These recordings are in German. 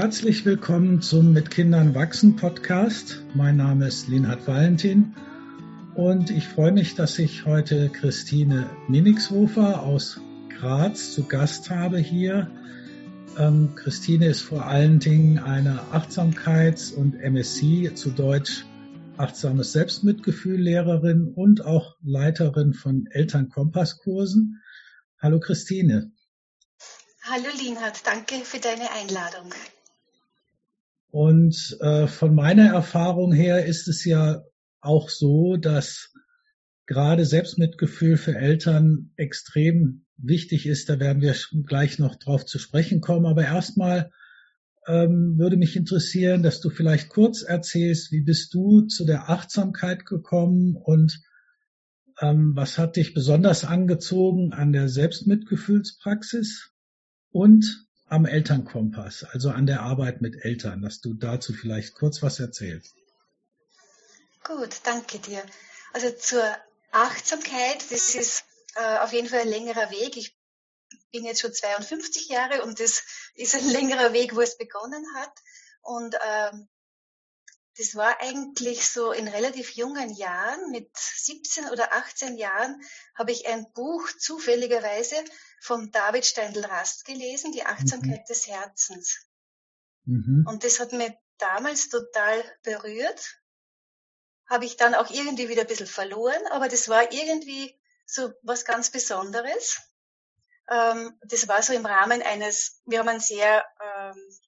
Herzlich willkommen zum Mit Kindern wachsen Podcast. Mein Name ist Linhard Valentin und ich freue mich, dass ich heute Christine Minixhofer aus Graz zu Gast habe hier. Ähm, Christine ist vor allen Dingen eine Achtsamkeits- und MSc zu Deutsch achtsames Selbstmitgefühl Lehrerin und auch Leiterin von Elternkompasskursen. Hallo Christine. Hallo Linhard, danke für deine Einladung. Und äh, von meiner Erfahrung her ist es ja auch so, dass gerade Selbstmitgefühl für Eltern extrem wichtig ist. Da werden wir gleich noch drauf zu sprechen kommen. Aber erstmal ähm, würde mich interessieren, dass du vielleicht kurz erzählst, wie bist du zu der Achtsamkeit gekommen und ähm, was hat dich besonders angezogen an der Selbstmitgefühlspraxis und am Elternkompass, also an der Arbeit mit Eltern, dass du dazu vielleicht kurz was erzählst. Gut, danke dir. Also zur Achtsamkeit, das ist äh, auf jeden Fall ein längerer Weg. Ich bin jetzt schon 52 Jahre und das ist ein längerer Weg, wo es begonnen hat. Und ähm, das war eigentlich so in relativ jungen Jahren, mit 17 oder 18 Jahren, habe ich ein Buch zufälligerweise von David Steindl-Rast gelesen, Die Achtsamkeit mhm. des Herzens. Mhm. Und das hat mich damals total berührt. Habe ich dann auch irgendwie wieder ein bisschen verloren, aber das war irgendwie so was ganz Besonderes. Ähm, das war so im Rahmen eines, wir haben einen sehr ähm,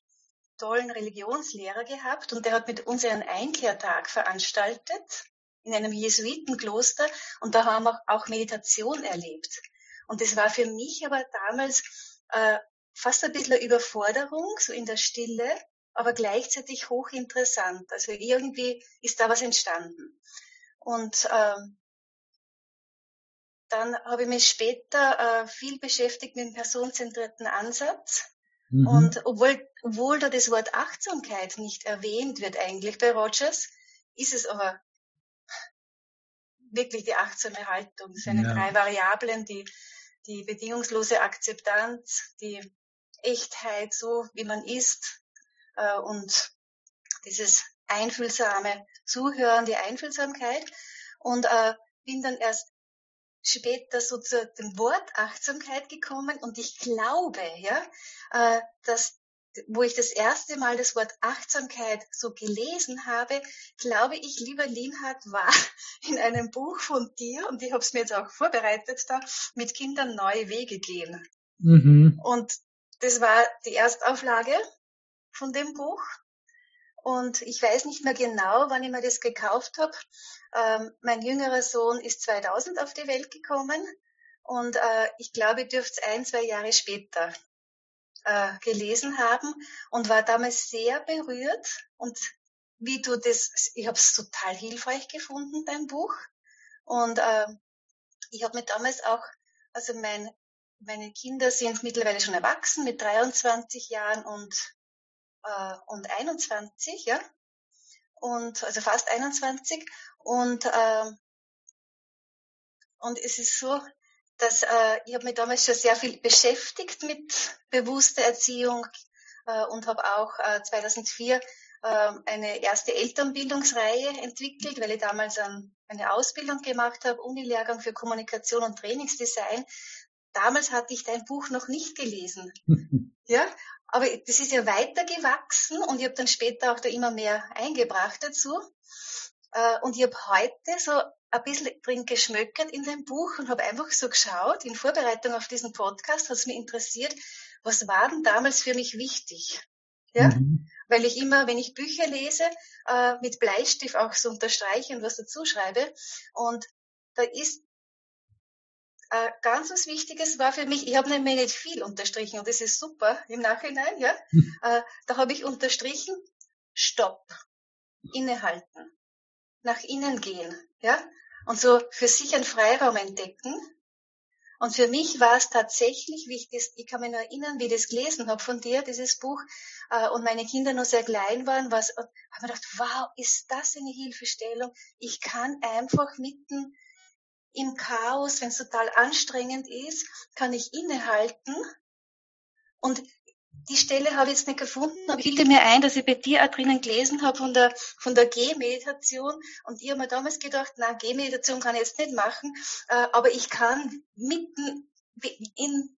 tollen Religionslehrer gehabt und der hat mit uns einen Einkehrtag veranstaltet in einem Jesuitenkloster und da haben wir auch Meditation erlebt. Und das war für mich aber damals äh, fast ein bisschen eine Überforderung, so in der Stille, aber gleichzeitig hochinteressant. Also irgendwie ist da was entstanden. Und ähm, dann habe ich mich später äh, viel beschäftigt mit dem personenzentrierten Ansatz. Mhm. Und obwohl, obwohl da das Wort Achtsamkeit nicht erwähnt wird eigentlich bei Rogers, ist es aber wirklich die achtsame Haltung. Es sind ja. drei Variablen, die, die bedingungslose Akzeptanz, die Echtheit, so wie man ist, äh, und dieses einfühlsame Zuhören, die Einfühlsamkeit. Und äh, bin dann erst später so zu dem Wort Achtsamkeit gekommen und ich glaube, ja, äh, dass wo ich das erste Mal das Wort Achtsamkeit so gelesen habe, glaube ich, lieber Linhard, war in einem Buch von dir, und ich habe es mir jetzt auch vorbereitet da, mit Kindern neue Wege gehen. Mhm. Und das war die Erstauflage von dem Buch. Und ich weiß nicht mehr genau, wann ich mir das gekauft habe. Ähm, mein jüngerer Sohn ist 2000 auf die Welt gekommen und äh, ich glaube, ich dürfte es ein, zwei Jahre später äh, gelesen haben und war damals sehr berührt. Und wie du das, ich habe es total hilfreich gefunden, dein Buch. Und äh, ich habe mir damals auch, also mein, meine Kinder sind mittlerweile schon erwachsen mit 23 Jahren und äh, und 21, ja, und also fast 21 und äh, und es ist so, dass äh, ich habe mich damals schon sehr viel beschäftigt mit bewusster Erziehung äh, und habe auch äh, 2004 äh, eine erste Elternbildungsreihe entwickelt, weil ich damals ein, eine Ausbildung gemacht habe, Unilehrgang für Kommunikation und Trainingsdesign. Damals hatte ich dein Buch noch nicht gelesen. ja, aber das ist ja weitergewachsen und ich habe dann später auch da immer mehr eingebracht dazu. Äh, und ich habe heute so ein bisschen drin geschmöckert in dem Buch und habe einfach so geschaut, in Vorbereitung auf diesen Podcast hat es mich interessiert, was war denn damals für mich wichtig? Ja, mhm. weil ich immer, wenn ich Bücher lese, äh, mit Bleistift auch so unterstreiche und was dazu schreibe. Und da ist äh, ganz was Wichtiges war für mich, ich habe nämlich nicht viel unterstrichen und das ist super im Nachhinein, ja. Hm. Äh, da habe ich unterstrichen, Stopp, innehalten, nach innen gehen, ja. Und so für sich einen Freiraum entdecken. Und für mich war es tatsächlich wichtig, ich kann mich nur erinnern, wie ich das gelesen habe von dir, dieses Buch, äh, und meine Kinder noch sehr klein waren, was, habe mir gedacht, wow, ist das eine Hilfestellung? Ich kann einfach mitten im Chaos, wenn es total anstrengend ist, kann ich innehalten und die Stelle habe ich jetzt nicht gefunden, aber ich bilde mir ein, dass ich bei dir auch drinnen gelesen habe von der, von der Gehmeditation. Und ich habe mir damals gedacht, nein, Gehmeditation kann ich jetzt nicht machen, äh, aber ich kann mitten in,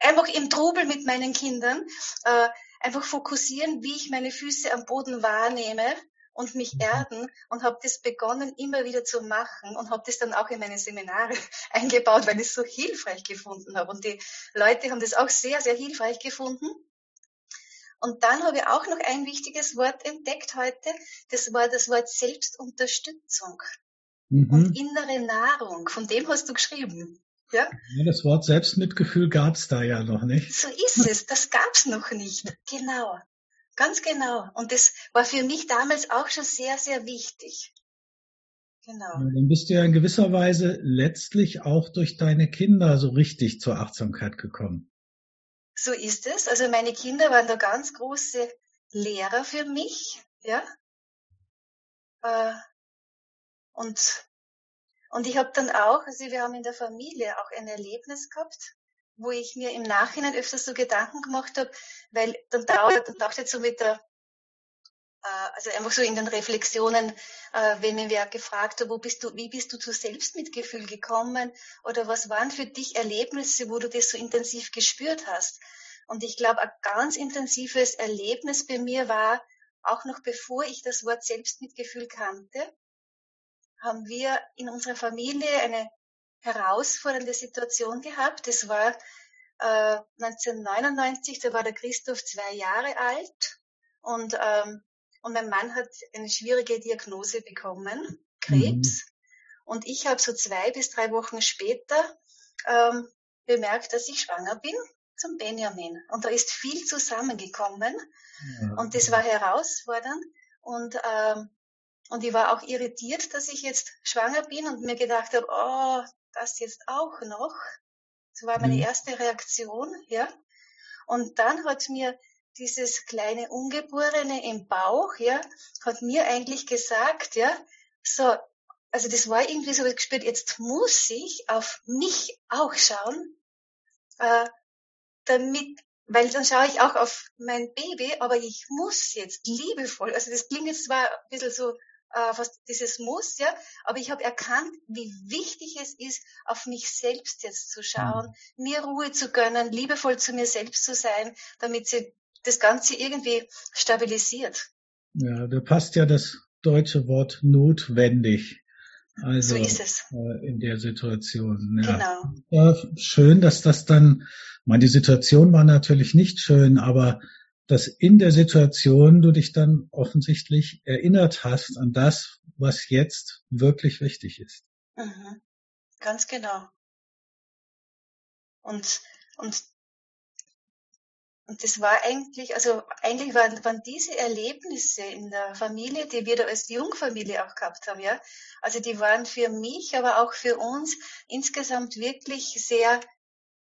einfach im Trubel mit meinen Kindern äh, einfach fokussieren, wie ich meine Füße am Boden wahrnehme und mich mhm. erden und habe das begonnen immer wieder zu machen und habe das dann auch in meine Seminare eingebaut, weil ich es so hilfreich gefunden habe. Und die Leute haben das auch sehr, sehr hilfreich gefunden. Und dann habe ich auch noch ein wichtiges Wort entdeckt heute. Das war das Wort Selbstunterstützung mhm. und innere Nahrung. Von dem hast du geschrieben. Ja? ja das Wort Selbstmitgefühl gab es da ja noch nicht. So ist es. Das gab es noch nicht. Genau. Ganz genau. Und das war für mich damals auch schon sehr, sehr wichtig. Genau. Dann bist du ja in gewisser Weise letztlich auch durch deine Kinder so richtig zur Achtsamkeit gekommen. So ist es. Also meine Kinder waren da ganz große Lehrer für mich, ja. Äh, und, und ich habe dann auch, also wir haben in der Familie auch ein Erlebnis gehabt, wo ich mir im Nachhinein öfters so Gedanken gemacht habe, weil dann dauert, dann taucht jetzt so mit der, äh, also einfach so in den Reflexionen, äh, wenn mir wer gefragt hat, wo bist du, wie bist du zu Selbstmitgefühl gekommen oder was waren für dich Erlebnisse, wo du das so intensiv gespürt hast? Und ich glaube, ein ganz intensives Erlebnis bei mir war, auch noch bevor ich das Wort Selbstmitgefühl kannte, haben wir in unserer Familie eine herausfordernde Situation gehabt. Das war äh, 1999, da war der Christoph zwei Jahre alt und, ähm, und mein Mann hat eine schwierige Diagnose bekommen, Krebs. Mhm. Und ich habe so zwei bis drei Wochen später ähm, bemerkt, dass ich schwanger bin zum Benjamin. Und da ist viel zusammengekommen. Ja. Und das war herausfordernd. Und, ähm, und ich war auch irritiert, dass ich jetzt schwanger bin und mir gedacht habe, oh, das jetzt auch noch. Das war meine mhm. erste Reaktion, ja. Und dann hat mir dieses kleine Ungeborene im Bauch, ja, hat mir eigentlich gesagt, ja, so, also das war irgendwie so gespürt, jetzt muss ich auf mich auch schauen, äh, damit, weil dann schaue ich auch auf mein Baby, aber ich muss jetzt liebevoll, also das klingt jetzt zwar ein bisschen so äh, was dieses Muss, ja, aber ich habe erkannt, wie wichtig es ist, auf mich selbst jetzt zu schauen, mhm. mir Ruhe zu gönnen, liebevoll zu mir selbst zu sein, damit sie das Ganze irgendwie stabilisiert. Ja, da passt ja das deutsche Wort notwendig. Also so ist es. Äh, in der Situation. Ja. Genau. Ja, schön, dass das dann, meine, die Situation war natürlich nicht schön, aber dass in der Situation du dich dann offensichtlich erinnert hast an das, was jetzt wirklich wichtig ist. Mhm. Ganz genau. Und, und, und das war eigentlich, also eigentlich waren, waren diese Erlebnisse in der Familie, die wir da als Jungfamilie auch gehabt haben, ja, also die waren für mich, aber auch für uns insgesamt wirklich sehr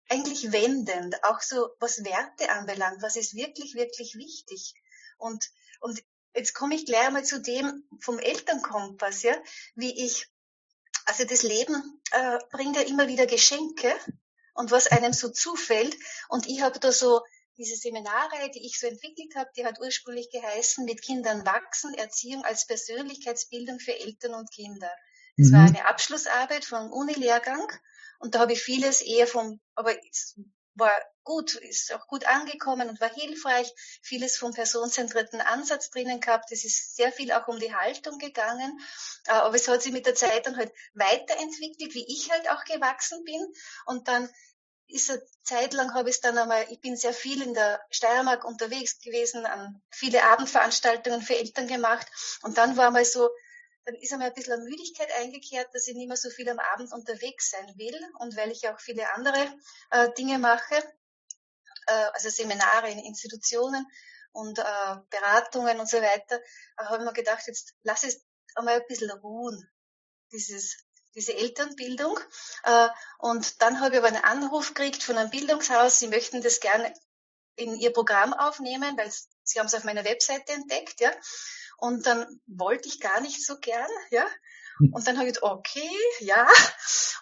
eigentlich wendend, auch so was Werte anbelangt, was ist wirklich, wirklich wichtig. Und, und jetzt komme ich gleich einmal zu dem vom Elternkompass, ja, wie ich, also das Leben äh, bringt ja immer wieder Geschenke und was einem so zufällt. Und ich habe da so diese Seminare, die ich so entwickelt habe, die hat ursprünglich geheißen, mit Kindern wachsen, Erziehung als Persönlichkeitsbildung für Eltern und Kinder. Das mhm. war eine Abschlussarbeit vom Uni-Lehrgang und da habe ich vieles eher vom, aber es war gut, ist auch gut angekommen und war hilfreich, vieles vom personenzentrierten Ansatz drinnen gehabt. Es ist sehr viel auch um die Haltung gegangen, äh, aber es hat sich mit der Zeit dann halt weiterentwickelt, wie ich halt auch gewachsen bin. Und dann ist eine Zeit lang habe ich dann einmal, ich bin sehr viel in der Steiermark unterwegs gewesen, an viele Abendveranstaltungen für Eltern gemacht. Und dann war mal so, dann ist einmal ein bisschen eine Müdigkeit eingekehrt, dass ich nicht mehr so viel am Abend unterwegs sein will und weil ich auch viele andere äh, Dinge mache, äh, also Seminare in Institutionen und äh, Beratungen und so weiter, habe ich mir gedacht, jetzt lass es einmal ein bisschen ruhen, dieses diese Elternbildung. Äh, und dann habe ich aber einen Anruf gekriegt von einem Bildungshaus, sie möchten das gerne in ihr Programm aufnehmen, weil sie haben es auf meiner Webseite entdeckt, ja. Und dann wollte ich gar nicht so gern, ja. Hm. Und dann habe ich gedacht, okay, ja.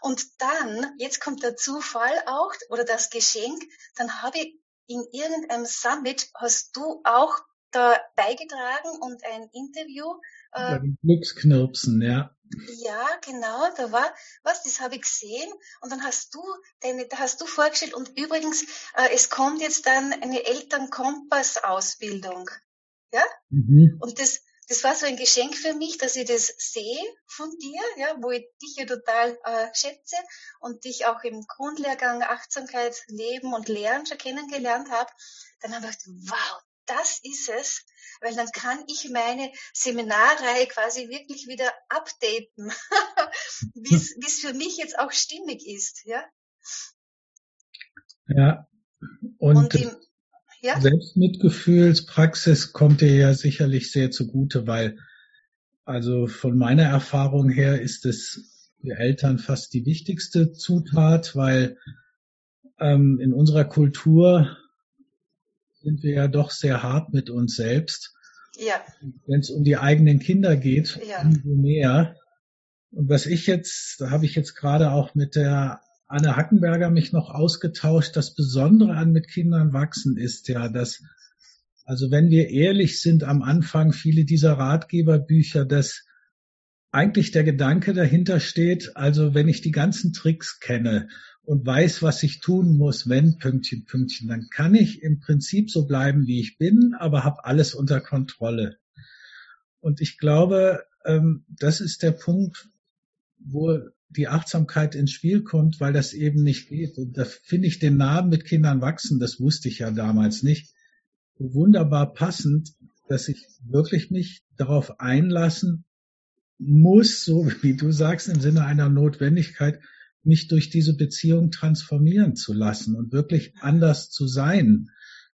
Und dann, jetzt kommt der Zufall auch oder das Geschenk, dann habe ich in irgendeinem Summit hast du auch da beigetragen und ein Interview. Äh, Glücksknirpsen, ja. Ja, genau, da war was, das habe ich gesehen und dann hast du deine, da hast du vorgestellt und übrigens, äh, es kommt jetzt dann eine Elternkompass-Ausbildung. Ja? Mhm. Und das, das war so ein Geschenk für mich, dass ich das sehe von dir, ja, wo ich dich ja total äh, schätze und dich auch im Grundlehrgang Achtsamkeit, Leben und Lernen schon kennengelernt habe. Dann habe ich gedacht, wow, das ist es, weil dann kann ich meine Seminarreihe quasi wirklich wieder updaten, wie es für mich jetzt auch stimmig ist, ja. Ja. Und, und im, ja? Selbstmitgefühlspraxis kommt dir ja sicherlich sehr zugute, weil also von meiner Erfahrung her ist es für Eltern fast die wichtigste Zutat, weil ähm, in unserer Kultur sind wir ja doch sehr hart mit uns selbst. Ja. Wenn es um die eigenen Kinder geht, ja. umso mehr. Und was ich jetzt, da habe ich jetzt gerade auch mit der Anne Hackenberger mich noch ausgetauscht. Das Besondere an mit Kindern wachsen ist ja, dass, also wenn wir ehrlich sind am Anfang, viele dieser Ratgeberbücher, dass eigentlich der Gedanke dahinter steht, also wenn ich die ganzen Tricks kenne und weiß, was ich tun muss, wenn Pünktchen, Pünktchen, dann kann ich im Prinzip so bleiben, wie ich bin, aber habe alles unter Kontrolle. Und ich glaube, ähm, das ist der Punkt, wo die Achtsamkeit ins Spiel kommt, weil das eben nicht geht. Und da finde ich den Namen mit Kindern wachsen, das wusste ich ja damals nicht, wunderbar passend, dass ich wirklich mich darauf einlassen muss, so wie du sagst, im Sinne einer Notwendigkeit, mich durch diese Beziehung transformieren zu lassen und wirklich anders zu sein,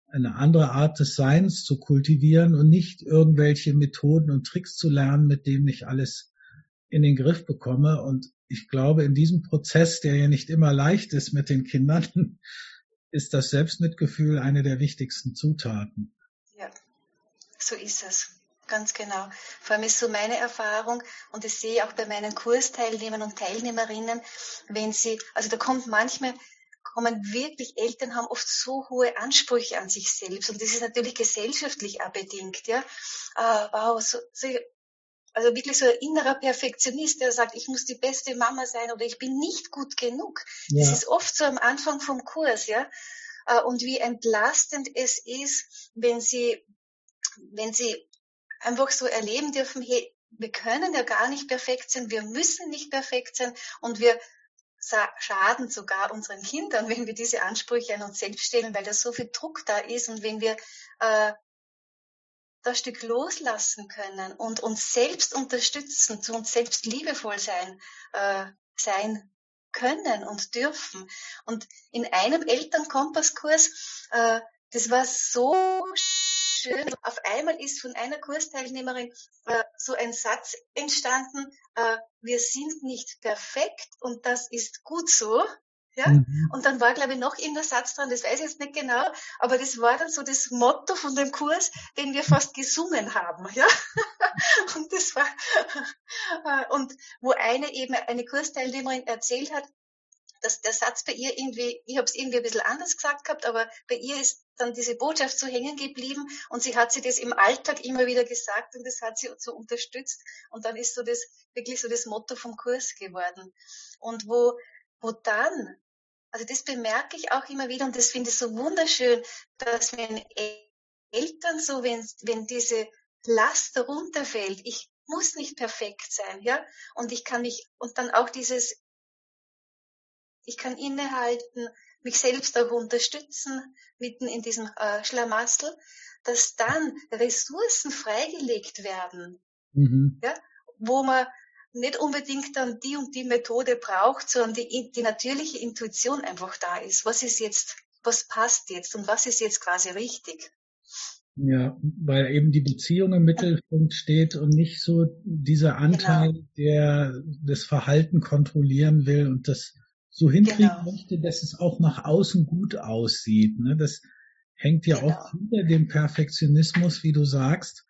eine andere Art des Seins zu kultivieren und nicht irgendwelche Methoden und Tricks zu lernen, mit denen ich alles in den Griff bekomme. Und ich glaube, in diesem Prozess, der ja nicht immer leicht ist mit den Kindern, ist das Selbstmitgefühl eine der wichtigsten Zutaten. Ja, so ist es. Ganz genau. Vor allem ist so meine Erfahrung und das sehe ich auch bei meinen Kursteilnehmern und Teilnehmerinnen, wenn sie, also da kommt manchmal, kommen wirklich, Eltern haben oft so hohe Ansprüche an sich selbst und das ist natürlich gesellschaftlich auch bedingt, ja. Uh, wow, so, so, also wirklich so ein innerer Perfektionist, der sagt, ich muss die beste Mama sein oder ich bin nicht gut genug. Ja. Das ist oft so am Anfang vom Kurs, ja. Uh, und wie entlastend es ist, wenn sie, wenn sie einfach so erleben dürfen, hey, wir können ja gar nicht perfekt sein, wir müssen nicht perfekt sein und wir schaden sogar unseren Kindern, wenn wir diese Ansprüche an uns selbst stellen, weil da so viel Druck da ist und wenn wir äh, das Stück loslassen können und uns selbst unterstützen, zu uns selbst liebevoll sein, äh, sein können und dürfen. Und in einem Elternkompasskurs, äh, das war so schön. Auf einmal ist von einer Kursteilnehmerin äh, so ein Satz entstanden, äh, wir sind nicht perfekt und das ist gut so. Ja? Mhm. Und dann war, glaube ich, noch irgendein Satz dran, das weiß ich jetzt nicht genau, aber das war dann so das Motto von dem Kurs, den wir fast gesungen haben. Ja? und das war, und wo eine eben, eine Kursteilnehmerin erzählt hat, dass der Satz bei ihr irgendwie, ich habe es irgendwie ein bisschen anders gesagt gehabt, aber bei ihr ist dann diese Botschaft so hängen geblieben und sie hat sie das im Alltag immer wieder gesagt und das hat sie so unterstützt und dann ist so das wirklich so das Motto vom Kurs geworden. Und wo, wo dann, also das bemerke ich auch immer wieder und das finde ich so wunderschön, dass wenn Eltern so, wenn, wenn diese Last runterfällt, ich muss nicht perfekt sein, ja, und ich kann mich, und dann auch dieses ich kann innehalten, mich selbst auch unterstützen, mitten in diesem äh, Schlamassel, dass dann Ressourcen freigelegt werden, mhm. ja, wo man nicht unbedingt dann die und die Methode braucht, sondern die, die natürliche Intuition einfach da ist. Was ist jetzt, was passt jetzt und was ist jetzt quasi richtig? Ja, weil eben die Beziehung im Mittelpunkt steht und nicht so dieser Anteil, genau. der das Verhalten kontrollieren will und das so hinkriegen genau. möchte, dass es auch nach außen gut aussieht. Ne? Das hängt ja genau. auch hinter dem Perfektionismus, wie du sagst,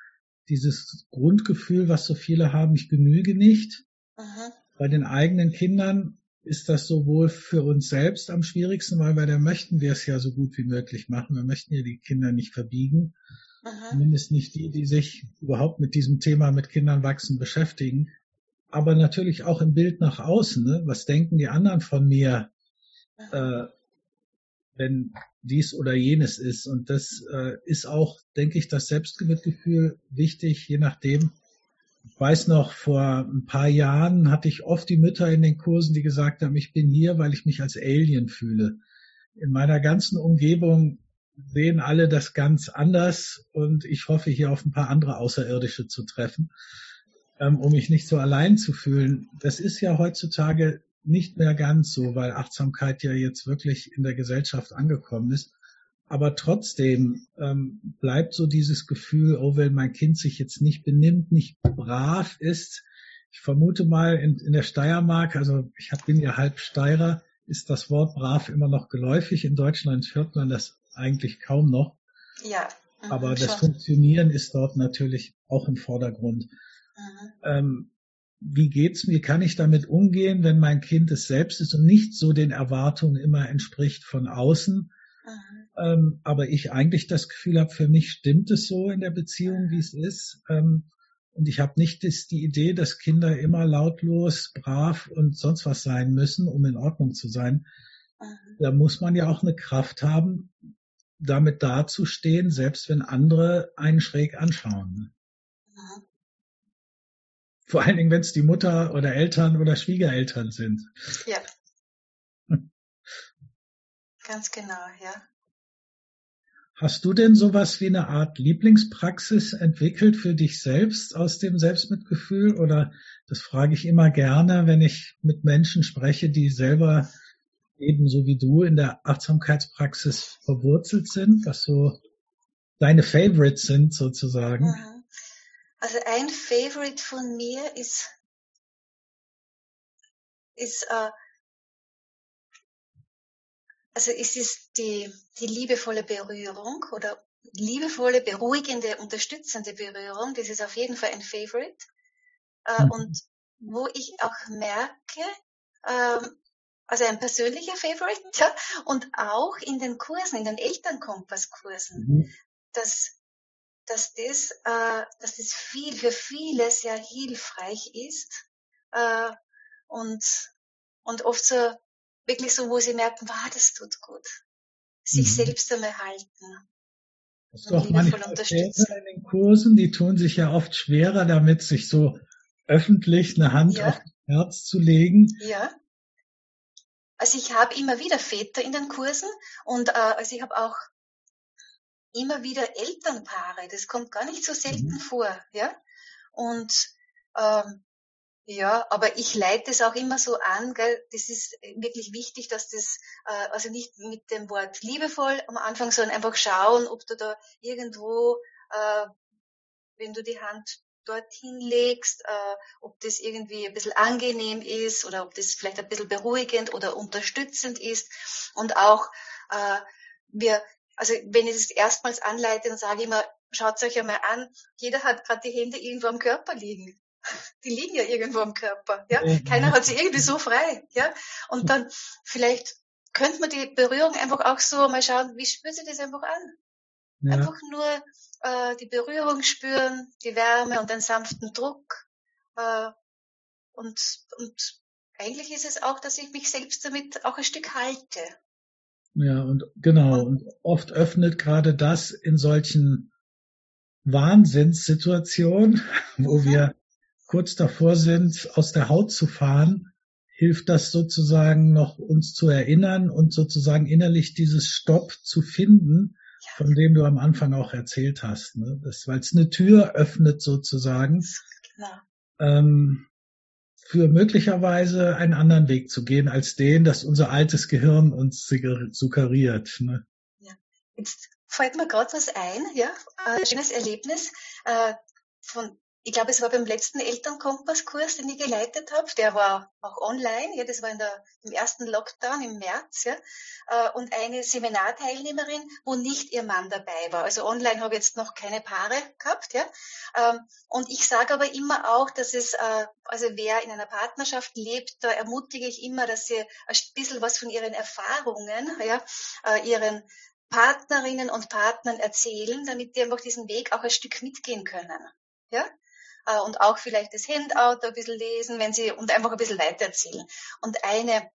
dieses Grundgefühl, was so viele haben, ich genüge nicht. Aha. Bei den eigenen Kindern ist das sowohl für uns selbst am schwierigsten, weil bei der möchten wir es ja so gut wie möglich machen. Wir möchten ja die Kinder nicht verbiegen. Aha. Zumindest nicht die, die sich überhaupt mit diesem Thema mit Kindern wachsen beschäftigen. Aber natürlich auch im Bild nach außen. Ne? Was denken die anderen von mir, äh, wenn dies oder jenes ist? Und das äh, ist auch, denke ich, das Selbstmitgefühl wichtig, je nachdem, ich weiß noch, vor ein paar Jahren hatte ich oft die Mütter in den Kursen, die gesagt haben, ich bin hier, weil ich mich als Alien fühle. In meiner ganzen Umgebung sehen alle das ganz anders und ich hoffe hier auf ein paar andere Außerirdische zu treffen, ähm, um mich nicht so allein zu fühlen. Das ist ja heutzutage nicht mehr ganz so, weil Achtsamkeit ja jetzt wirklich in der Gesellschaft angekommen ist. Aber trotzdem ähm, bleibt so dieses Gefühl, oh, wenn mein Kind sich jetzt nicht benimmt, nicht brav ist. Ich vermute mal in, in der Steiermark, also ich hab, bin ja halb Steirer, ist das Wort brav immer noch geläufig. In Deutschland hört man das eigentlich kaum noch. Ja. Mhm, Aber das schon. Funktionieren ist dort natürlich auch im Vordergrund. Mhm. Ähm, wie geht's mir? Kann ich damit umgehen, wenn mein Kind es selbst ist und nicht so den Erwartungen immer entspricht von außen? Ähm, aber ich eigentlich das Gefühl habe, für mich stimmt es so in der Beziehung, wie es ist. Ähm, und ich habe nicht das, die Idee, dass Kinder immer lautlos, brav und sonst was sein müssen, um in Ordnung zu sein. Mhm. Da muss man ja auch eine Kraft haben, damit dazustehen, selbst wenn andere einen schräg anschauen. Vor allen Dingen, wenn es die Mutter oder Eltern oder Schwiegereltern sind. Ja. Ganz genau, ja. Hast du denn sowas wie eine Art Lieblingspraxis entwickelt für dich selbst aus dem Selbstmitgefühl? Oder das frage ich immer gerne, wenn ich mit Menschen spreche, die selber ebenso wie du in der Achtsamkeitspraxis verwurzelt sind, was so deine Favorites sind sozusagen. Mhm. Also ein Favorite von mir ist, ist äh, also es ist die, die liebevolle Berührung oder liebevolle, beruhigende, unterstützende Berührung. Das ist auf jeden Fall ein Favorite. Äh, mhm. Und wo ich auch merke, ähm, also ein persönlicher Favorite, ja, und auch in den Kursen, in den Elternkompasskursen, mhm. dass, dass das, äh, dass das viel, für viele sehr hilfreich ist, äh, und, und oft so wirklich so, wo sie merken, wow, das tut gut. Sich mhm. selbst einmal halten. Das ist doch manchmal unterstützen. in den Kursen, die tun sich ja oft schwerer damit, sich so öffentlich eine Hand ja. auf das Herz zu legen. Ja. Also ich habe immer wieder Väter in den Kursen und äh, also ich habe auch immer wieder Elternpaare. Das kommt gar nicht so selten mhm. vor, ja. Und ähm, ja, aber ich leite es auch immer so an, gell? das ist wirklich wichtig, dass das, äh, also nicht mit dem Wort liebevoll am Anfang, sondern einfach schauen, ob du da irgendwo, äh, wenn du die Hand dorthin legst, äh, ob das irgendwie ein bisschen angenehm ist oder ob das vielleicht ein bisschen beruhigend oder unterstützend ist. Und auch äh, wir, also wenn ich das erstmals anleite, dann sage ich immer, schaut euch einmal an, jeder hat gerade die Hände irgendwo am Körper liegen die liegen ja irgendwo am Körper, ja. Mhm. Keiner hat sie irgendwie so frei, ja. Und dann vielleicht könnte man die Berührung einfach auch so mal schauen, wie spürt sich das einfach an? Ja. Einfach nur äh, die Berührung spüren, die Wärme und den sanften Druck. Äh, und, und eigentlich ist es auch, dass ich mich selbst damit auch ein Stück halte. Ja, und genau. Und oft öffnet gerade das in solchen Wahnsinnssituationen, wo wir kurz davor sind, aus der Haut zu fahren, hilft das sozusagen noch uns zu erinnern und sozusagen innerlich dieses Stopp zu finden, von dem du am Anfang auch erzählt hast. Ne? weil es eine Tür öffnet sozusagen, ähm, für möglicherweise einen anderen Weg zu gehen als den, dass unser altes Gehirn uns suggeriert. Ne? Ja. Jetzt fällt mir gerade was ein, ja, ein schönes Erlebnis äh, von ich glaube, es war beim letzten Elternkompasskurs, den ich geleitet habe. Der war auch online. Ja, das war in der, im ersten Lockdown im März. Ja, äh, und eine Seminarteilnehmerin, wo nicht ihr Mann dabei war. Also online habe ich jetzt noch keine Paare gehabt. Ja, ähm, und ich sage aber immer auch, dass es, äh, also wer in einer Partnerschaft lebt, da ermutige ich immer, dass sie ein bisschen was von ihren Erfahrungen, ja, äh, ihren Partnerinnen und Partnern erzählen, damit die einfach diesen Weg auch ein Stück mitgehen können. Ja? Äh, und auch vielleicht das Handout ein bisschen lesen, wenn sie und einfach ein bisschen weitererzählen. Und eine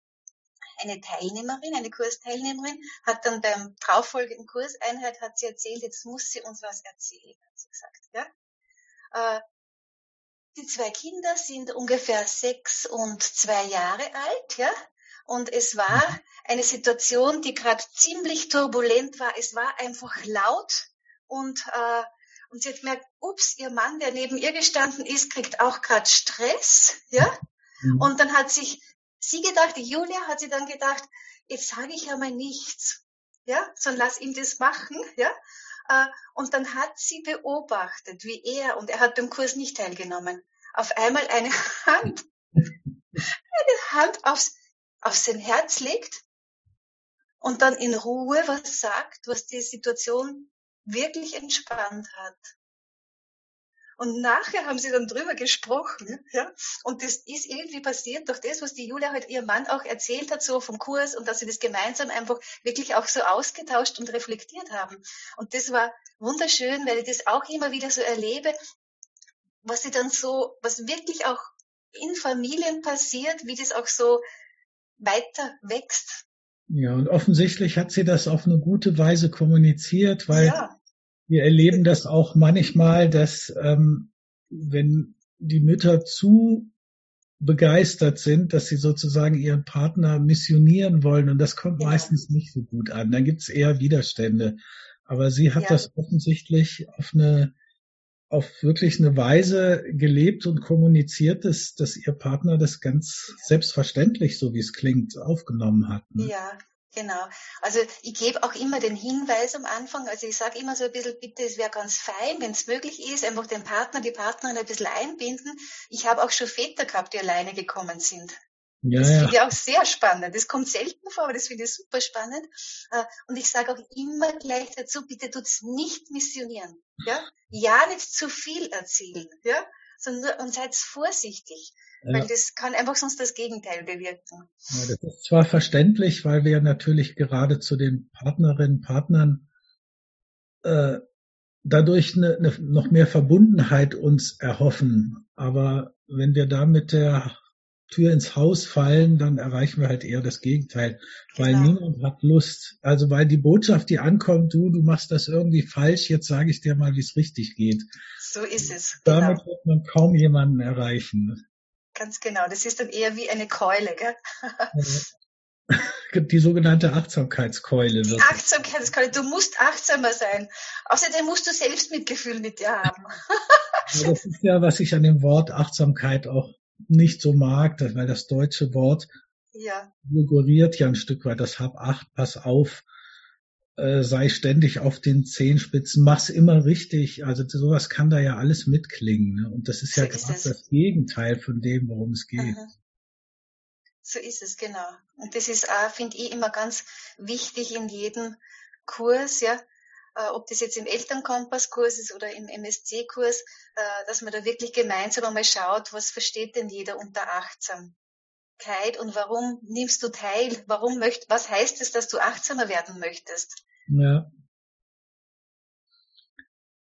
eine Teilnehmerin, eine Kursteilnehmerin, hat dann beim darauffolgenden Kurseinheit hat sie erzählt, jetzt muss sie uns was erzählen, hat sie gesagt. Ja? Äh, die zwei Kinder sind ungefähr sechs und zwei Jahre alt, ja. Und es war mhm. eine Situation, die gerade ziemlich turbulent war. Es war einfach laut und äh, und sie hat gemerkt, ups, ihr Mann, der neben ihr gestanden ist, kriegt auch gerade Stress, ja. Mhm. Und dann hat sich sie gedacht, die Julia hat sie dann gedacht, jetzt sage ich ja mal nichts, ja, sondern lass ihn das machen, ja. Äh, und dann hat sie beobachtet, wie er, und er hat beim Kurs nicht teilgenommen, auf einmal eine Hand, eine Hand aufs, auf sein Herz legt und dann in Ruhe was sagt, was die Situation wirklich entspannt hat. Und nachher haben sie dann drüber gesprochen, ja. Und das ist irgendwie passiert durch das, was die Julia halt ihrem Mann auch erzählt hat, so vom Kurs und dass sie das gemeinsam einfach wirklich auch so ausgetauscht und reflektiert haben. Und das war wunderschön, weil ich das auch immer wieder so erlebe, was sie dann so, was wirklich auch in Familien passiert, wie das auch so weiter wächst. Ja, und offensichtlich hat sie das auf eine gute Weise kommuniziert, weil ja. Wir erleben das auch manchmal, dass ähm, wenn die Mütter zu begeistert sind, dass sie sozusagen ihren Partner missionieren wollen und das kommt ja. meistens nicht so gut an. Dann gibt's eher Widerstände. Aber sie hat ja. das offensichtlich auf eine auf wirklich eine Weise gelebt und kommuniziert, dass, dass ihr Partner das ganz selbstverständlich, so wie es klingt, aufgenommen hat. Ne? Ja, Genau. Also ich gebe auch immer den Hinweis am Anfang, also ich sage immer so ein bisschen, bitte, es wäre ganz fein, wenn es möglich ist, einfach den Partner, die Partnerin ein bisschen einbinden. Ich habe auch schon Väter gehabt, die alleine gekommen sind. Ja, das finde ich auch sehr spannend. Das kommt selten vor, aber das finde ich super spannend. Äh, und ich sage auch immer gleich dazu, bitte tut's nicht missionieren. Ja, ja nicht zu viel erzählen, ja, sondern und seid vorsichtig. Ja. Weil das kann einfach sonst das Gegenteil bewirken. Ja, das ist zwar verständlich, weil wir natürlich gerade zu den Partnerinnen, Partnern äh, dadurch eine, eine, noch mehr Verbundenheit uns erhoffen. Aber wenn wir da mit der Tür ins Haus fallen, dann erreichen wir halt eher das Gegenteil, weil genau. niemand hat Lust. Also weil die Botschaft, die ankommt, du, du machst das irgendwie falsch, jetzt sage ich dir mal, wie es richtig geht. So ist es. Damit genau. wird man kaum jemanden erreichen. Ganz genau. Das ist dann eher wie eine Keule, gell? Die sogenannte Achtsamkeitskeule. Die Achtsamkeitskeule. Du musst achtsamer sein. Außerdem musst du selbst Mitgefühl mit dir haben. ja, das ist ja, was ich an dem Wort Achtsamkeit auch nicht so mag, weil das deutsche Wort ja. suggeriert ja ein Stück weit das Hab acht, pass auf, äh, sei ständig auf den Zehenspitzen, mach's immer richtig. Also sowas kann da ja alles mitklingen. Ne? Und das ist so ja gerade das Gegenteil von dem, worum es geht. Aha. So ist es, genau. Und das ist auch, finde ich, immer ganz wichtig in jedem Kurs, ja, ob das jetzt im Elternkompasskurs ist oder im MSC-Kurs, äh, dass man da wirklich gemeinsam einmal schaut, was versteht denn jeder unter Achtsamkeit und warum nimmst du teil? Warum möcht, was heißt es, dass du achtsamer werden möchtest? Ja.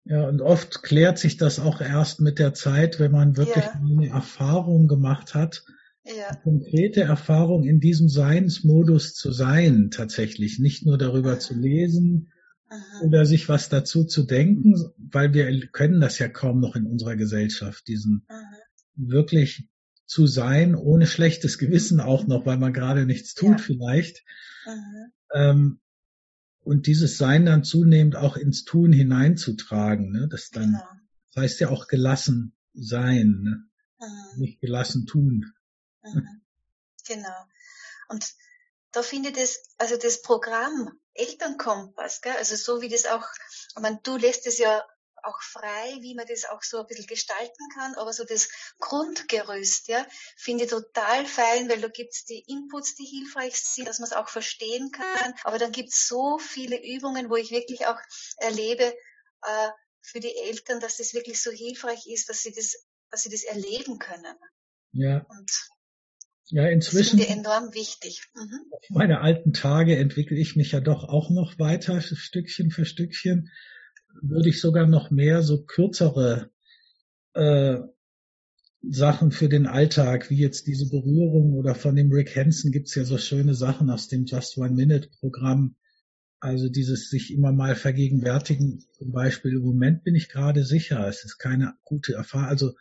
Ja, und oft klärt sich das auch erst mit der Zeit, wenn man wirklich ja. eine Erfahrung gemacht hat, ja. konkrete Erfahrung in diesem Seinsmodus zu sein, tatsächlich. Nicht nur darüber zu lesen, Aha. oder sich was dazu zu denken, weil wir können das ja kaum noch in unserer Gesellschaft, diesen Aha. wirklich zu sein, ohne schlechtes Gewissen auch noch, weil man gerade nichts tut ja. vielleicht. Ähm, und dieses Sein dann zunehmend auch ins Tun hineinzutragen, ne? das dann, genau. das heißt ja auch gelassen sein, ne? nicht gelassen tun. Genau. Und da finde ich das, also das Programm Elternkompass, gell? also so wie das auch, ich meine, du lässt es ja auch frei, wie man das auch so ein bisschen gestalten kann, aber so das Grundgerüst, ja, finde ich total fein, weil da gibt's die Inputs, die hilfreich sind, dass man es auch verstehen kann, aber dann gibt's so viele Übungen, wo ich wirklich auch erlebe, äh, für die Eltern, dass das wirklich so hilfreich ist, dass sie das, dass sie das erleben können. Ja. Und ja, inzwischen. Das ist enorm wichtig. Mhm. Meine alten Tage entwickle ich mich ja doch auch noch weiter, Stückchen für Stückchen. Würde ich sogar noch mehr so kürzere äh, Sachen für den Alltag, wie jetzt diese Berührung oder von dem Rick Hansen gibt's ja so schöne Sachen aus dem Just One Minute Programm. Also dieses sich immer mal vergegenwärtigen, zum Beispiel im Moment bin ich gerade sicher, es ist keine gute Erfahrung. Also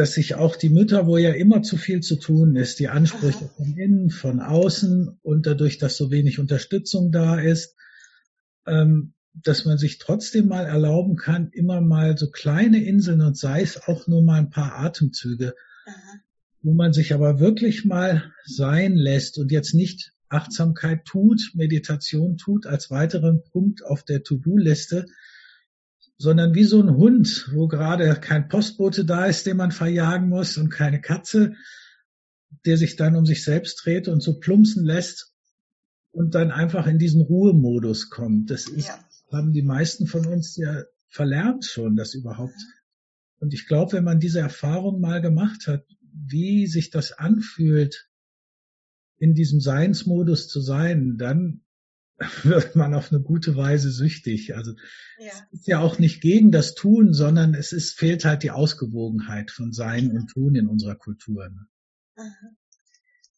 dass sich auch die Mütter, wo ja immer zu viel zu tun ist, die Ansprüche Aha. von innen, von außen und dadurch, dass so wenig Unterstützung da ist, ähm, dass man sich trotzdem mal erlauben kann, immer mal so kleine Inseln und sei es auch nur mal ein paar Atemzüge, Aha. wo man sich aber wirklich mal sein lässt und jetzt nicht Achtsamkeit tut, Meditation tut als weiteren Punkt auf der To-Do-Liste, sondern wie so ein Hund, wo gerade kein Postbote da ist, den man verjagen muss und keine Katze, der sich dann um sich selbst dreht und so plumpsen lässt und dann einfach in diesen Ruhemodus kommt. Das ist, ja. haben die meisten von uns ja verlernt schon, das überhaupt. Und ich glaube, wenn man diese Erfahrung mal gemacht hat, wie sich das anfühlt, in diesem Seinsmodus zu sein, dann wird man auf eine gute Weise süchtig. Also ja. es ist ja auch nicht gegen das Tun, sondern es ist, fehlt halt die Ausgewogenheit von Sein und Tun in unserer Kultur. Ne? Mhm.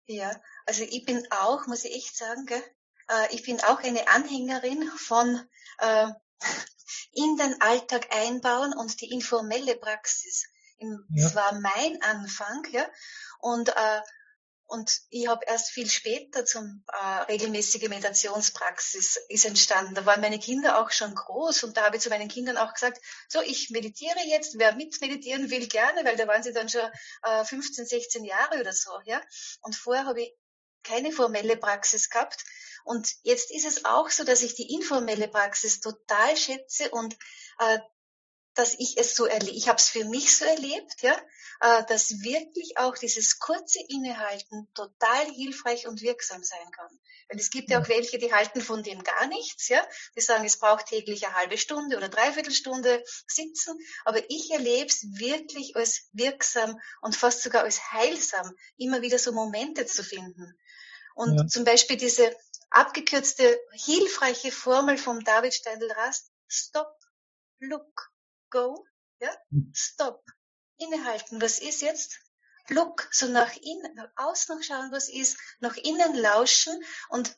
Ja, also ich bin auch, muss ich echt sagen, gell, äh, ich bin auch eine Anhängerin von äh, in den Alltag einbauen und die informelle Praxis. Das ja. war mein Anfang, ja. Und äh, und ich habe erst viel später zum äh, regelmäßige Meditationspraxis ist entstanden. Da waren meine Kinder auch schon groß und da habe ich zu meinen Kindern auch gesagt, so ich meditiere jetzt, wer mit meditieren will, gerne, weil da waren sie dann schon äh, 15, 16 Jahre oder so. ja. Und vorher habe ich keine formelle Praxis gehabt. Und jetzt ist es auch so, dass ich die informelle Praxis total schätze und äh, dass ich es so erlebe, ich habe es für mich so erlebt, ja, äh, dass wirklich auch dieses kurze Innehalten total hilfreich und wirksam sein kann. Weil es gibt ja auch welche, die halten von dem gar nichts, ja, die sagen, es braucht täglich eine halbe Stunde oder dreiviertel Stunde sitzen, aber ich erlebe es wirklich als wirksam und fast sogar als heilsam, immer wieder so Momente zu finden. Und ja. zum Beispiel diese abgekürzte, hilfreiche Formel vom David Steindl-Rast, Stop, Look, go, ja, stop, innehalten, was ist jetzt? Look, so nach innen, nach außen schauen, was ist, nach innen lauschen und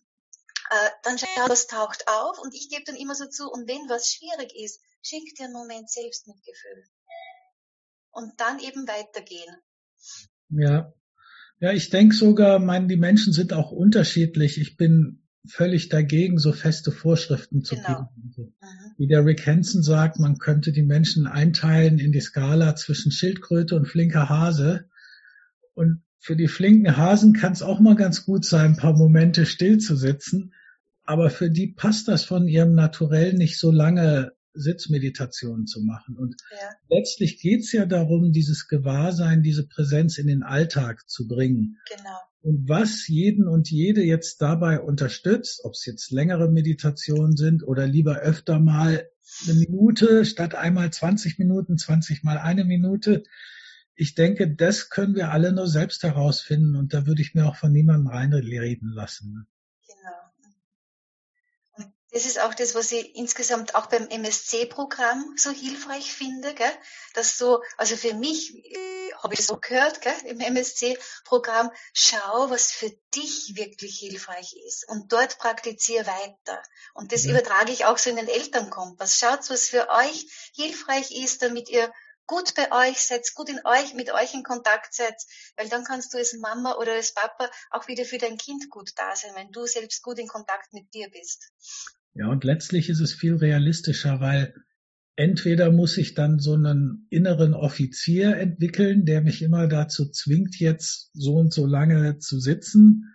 äh, dann schauen, was taucht auf und ich gebe dann immer so zu, und wenn was schwierig ist, schick dir einen Moment Selbstmitgefühl. Und dann eben weitergehen. Ja. Ja, ich denke sogar, mein, die Menschen sind auch unterschiedlich. Ich bin völlig dagegen, so feste Vorschriften zu genau. geben. Mhm. Wie der Rick Hansen sagt, man könnte die Menschen einteilen in die Skala zwischen Schildkröte und flinker Hase. Und für die flinken Hasen kann es auch mal ganz gut sein, ein paar Momente still zu sitzen. Aber für die passt das von ihrem Naturell nicht so lange Sitzmeditationen zu machen. Und ja. letztlich geht's ja darum, dieses Gewahrsein, diese Präsenz in den Alltag zu bringen. Genau. Und was jeden und jede jetzt dabei unterstützt, ob es jetzt längere Meditationen sind oder lieber öfter mal eine Minute statt einmal 20 Minuten, 20 mal eine Minute. Ich denke, das können wir alle nur selbst herausfinden und da würde ich mir auch von niemandem reinreden lassen. Das ist auch das, was ich insgesamt auch beim MSC-Programm so hilfreich finde, gell? dass so, also für mich äh, habe ich so gehört gell? im MSC-Programm, schau, was für dich wirklich hilfreich ist und dort praktiziere weiter. Und das ja. übertrage ich auch so in den Elternkompass. Schaut, was für euch hilfreich ist, damit ihr gut bei euch seid, gut in euch, mit euch in Kontakt seid, weil dann kannst du als Mama oder als Papa auch wieder für dein Kind gut da sein, wenn du selbst gut in Kontakt mit dir bist. Ja, und letztlich ist es viel realistischer, weil entweder muss ich dann so einen inneren Offizier entwickeln, der mich immer dazu zwingt, jetzt so und so lange zu sitzen,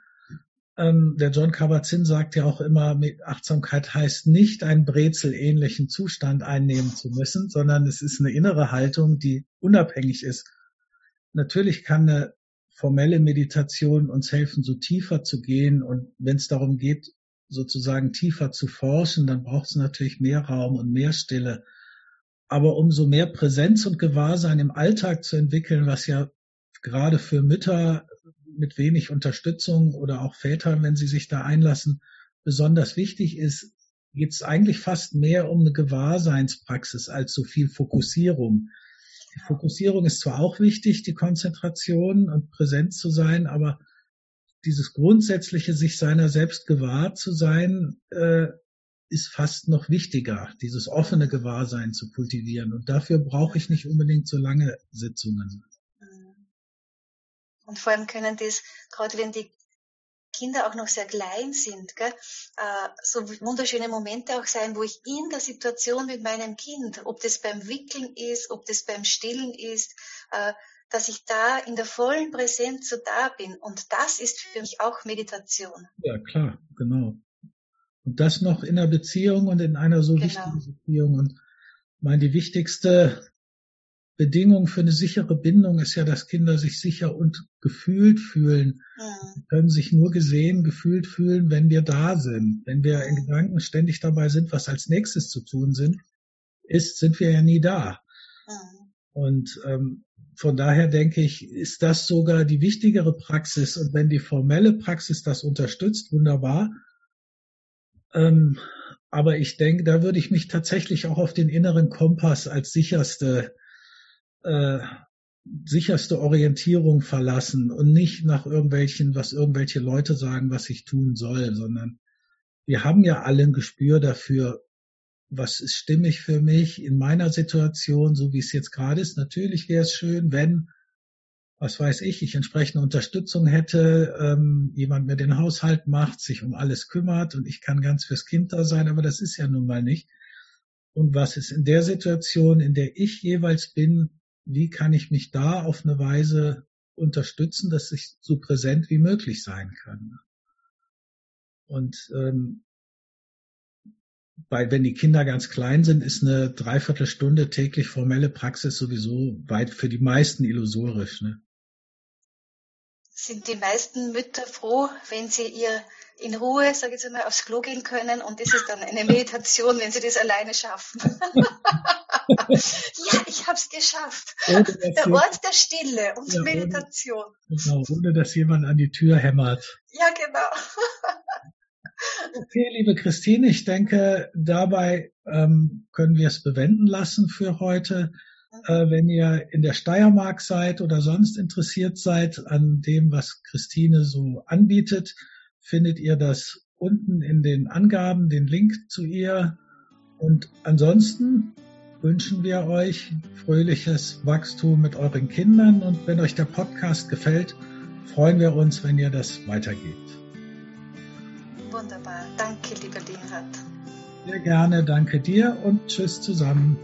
ähm, der John Kabat-Zinn sagt ja auch immer, Achtsamkeit heißt nicht, einen brezelähnlichen Zustand einnehmen zu müssen, sondern es ist eine innere Haltung, die unabhängig ist. Natürlich kann eine formelle Meditation uns helfen, so tiefer zu gehen. Und wenn es darum geht, sozusagen tiefer zu forschen, dann braucht es natürlich mehr Raum und mehr Stille. Aber umso mehr Präsenz und Gewahrsein im Alltag zu entwickeln, was ja gerade für Mütter mit wenig Unterstützung oder auch Väter, wenn sie sich da einlassen, besonders wichtig ist, geht es eigentlich fast mehr um eine Gewahrseinspraxis als so viel Fokussierung. Die Fokussierung ist zwar auch wichtig, die Konzentration und präsent zu sein, aber dieses grundsätzliche, sich seiner selbst gewahr zu sein, äh, ist fast noch wichtiger, dieses offene Gewahrsein zu kultivieren. Und dafür brauche ich nicht unbedingt so lange Sitzungen. Und vor allem können das, gerade wenn die Kinder auch noch sehr klein sind, gell, äh, so wunderschöne Momente auch sein, wo ich in der Situation mit meinem Kind, ob das beim Wickeln ist, ob das beim Stillen ist, äh, dass ich da in der vollen Präsenz so da bin. Und das ist für mich auch Meditation. Ja, klar, genau. Und das noch in einer Beziehung und in einer so genau. wichtigen Beziehung. Und ich meine, die wichtigste Bedingung für eine sichere Bindung ist ja, dass Kinder sich sicher und gefühlt fühlen. Ja. Sie können sich nur gesehen, gefühlt fühlen, wenn wir da sind. Wenn wir in Gedanken ständig dabei sind, was als nächstes zu tun sind, ist, sind wir ja nie da. Ja. Und ähm, von daher denke ich, ist das sogar die wichtigere Praxis. Und wenn die formelle Praxis das unterstützt, wunderbar. Ähm, aber ich denke, da würde ich mich tatsächlich auch auf den inneren Kompass als sicherste äh, sicherste Orientierung verlassen und nicht nach irgendwelchen, was irgendwelche Leute sagen, was ich tun soll, sondern wir haben ja alle ein Gespür dafür, was ist stimmig für mich in meiner Situation, so wie es jetzt gerade ist. Natürlich wäre es schön, wenn, was weiß ich, ich entsprechende Unterstützung hätte, ähm, jemand mir den Haushalt macht, sich um alles kümmert und ich kann ganz fürs Kind da sein, aber das ist ja nun mal nicht. Und was ist in der Situation, in der ich jeweils bin, wie kann ich mich da auf eine Weise unterstützen, dass ich so präsent wie möglich sein kann. Und ähm, weil wenn die Kinder ganz klein sind, ist eine Dreiviertelstunde täglich formelle Praxis sowieso weit für die meisten illusorisch. Ne? Sind die meisten Mütter froh, wenn sie ihr in Ruhe, sage ich jetzt mal, aufs Klo gehen können und das ist dann eine Meditation, wenn sie das alleine schaffen. ja, ich habe es geschafft. Der Ort der Stille und ja, Meditation. Ohne, genau, ohne dass jemand an die Tür hämmert. Ja, genau. okay, liebe Christine, ich denke, dabei ähm, können wir es bewenden lassen für heute. Äh, wenn ihr in der Steiermark seid oder sonst interessiert seid an dem, was Christine so anbietet, findet ihr das unten in den Angaben, den Link zu ihr. Und ansonsten wünschen wir euch fröhliches Wachstum mit euren Kindern. Und wenn euch der Podcast gefällt, freuen wir uns, wenn ihr das weitergebt. Wunderbar. Danke, lieber Linhard. Sehr gerne. Danke dir und tschüss zusammen.